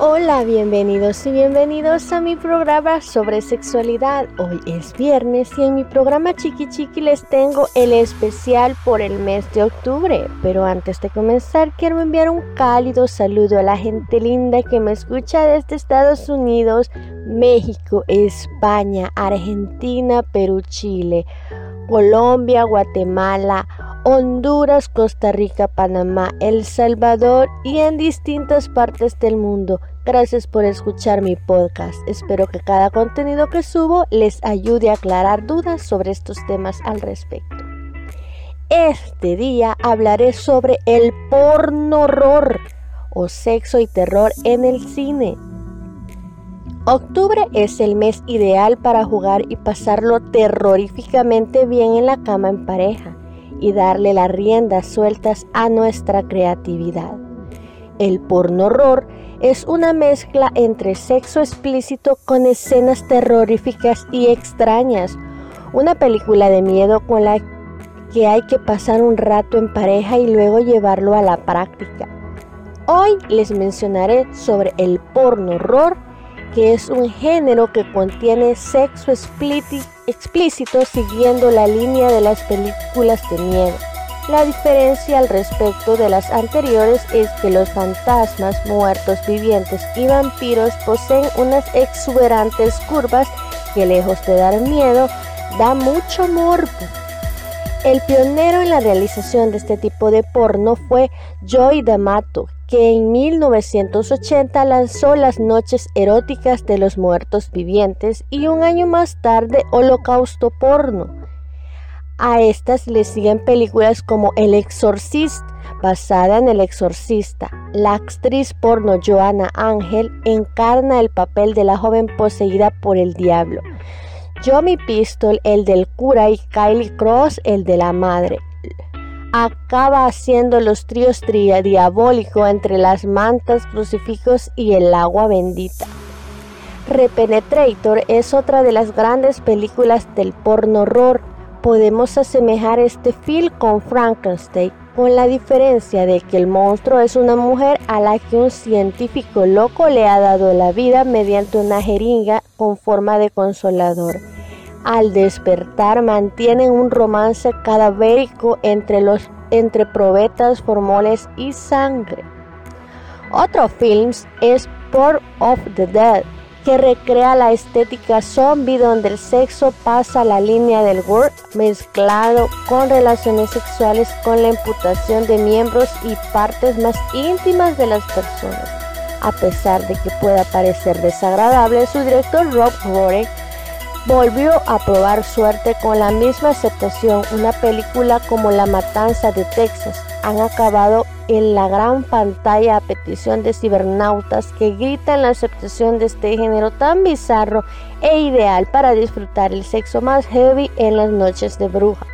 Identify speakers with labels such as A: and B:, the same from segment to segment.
A: Hola, bienvenidos y bienvenidos a mi programa sobre sexualidad. Hoy es viernes y en mi programa Chiqui Chiqui les tengo el especial por el mes de octubre. Pero antes de comenzar quiero enviar un cálido saludo a la gente linda que me escucha desde Estados Unidos, México, España, Argentina, Perú, Chile, Colombia, Guatemala, Honduras, Costa Rica, Panamá, El Salvador y en distintas partes del mundo. Gracias por escuchar mi podcast. Espero que cada contenido que subo les ayude a aclarar dudas sobre estos temas al respecto. Este día hablaré sobre el porno horror o sexo y terror en el cine. Octubre es el mes ideal para jugar y pasarlo terroríficamente bien en la cama en pareja y darle las riendas sueltas a nuestra creatividad. El porno horror es una mezcla entre sexo explícito con escenas terroríficas y extrañas, una película de miedo con la que hay que pasar un rato en pareja y luego llevarlo a la práctica. Hoy les mencionaré sobre el porno horror que es un género que contiene sexo explícito siguiendo la línea de las películas de miedo. La diferencia al respecto de las anteriores es que los fantasmas, muertos vivientes y vampiros poseen unas exuberantes curvas que lejos de dar miedo, da mucho morbo. El pionero en la realización de este tipo de porno fue Joy D'Amato, que en 1980 lanzó Las Noches Eróticas de los Muertos Vivientes y un año más tarde Holocausto Porno. A estas le siguen películas como El Exorcist, basada en El Exorcista. La actriz porno Joanna Ángel encarna el papel de la joven poseída por el diablo. Johnny Pistol, el del cura, y Kylie Cross, el de la madre acaba haciendo los tríos diabólico entre las mantas, crucifijos y el agua bendita. Repenetrator es otra de las grandes películas del porno horror. Podemos asemejar este film con Frankenstein, con la diferencia de que el monstruo es una mujer a la que un científico loco le ha dado la vida mediante una jeringa con forma de consolador al despertar mantienen un romance cadavérico entre, los, entre probetas, formoles y sangre. Otro film es Port of the Dead, que recrea la estética zombie donde el sexo pasa la línea del gore mezclado con relaciones sexuales con la imputación de miembros y partes más íntimas de las personas. A pesar de que pueda parecer desagradable, su director Rob Rory volvió a probar suerte con la misma aceptación. Una película como La Matanza de Texas han acabado en la gran pantalla a petición de cibernautas que gritan la aceptación de este género tan bizarro e ideal para disfrutar el sexo más heavy en las noches de brujas.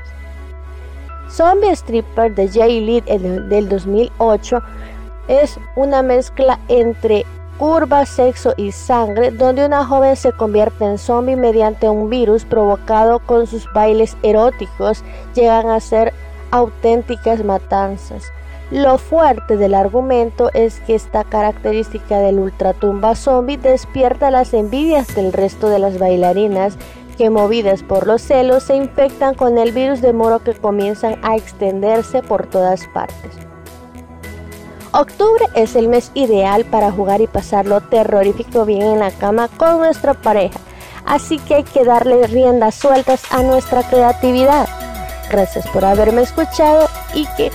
A: Zombie Stripper de Jay Lee del 2008 es una mezcla entre curva, sexo y sangre, donde una joven se convierte en zombie mediante un virus provocado con sus bailes eróticos, llegan a ser auténticas matanzas. Lo fuerte del argumento es que esta característica del ultratumba zombie despierta las envidias del resto de las bailarinas que movidas por los celos se infectan con el virus de moro que comienzan a extenderse por todas partes. Octubre es el mes ideal para jugar y pasarlo terrorífico bien en la cama con nuestra pareja, así que hay que darle riendas sueltas a nuestra creatividad. Gracias por haberme escuchado y que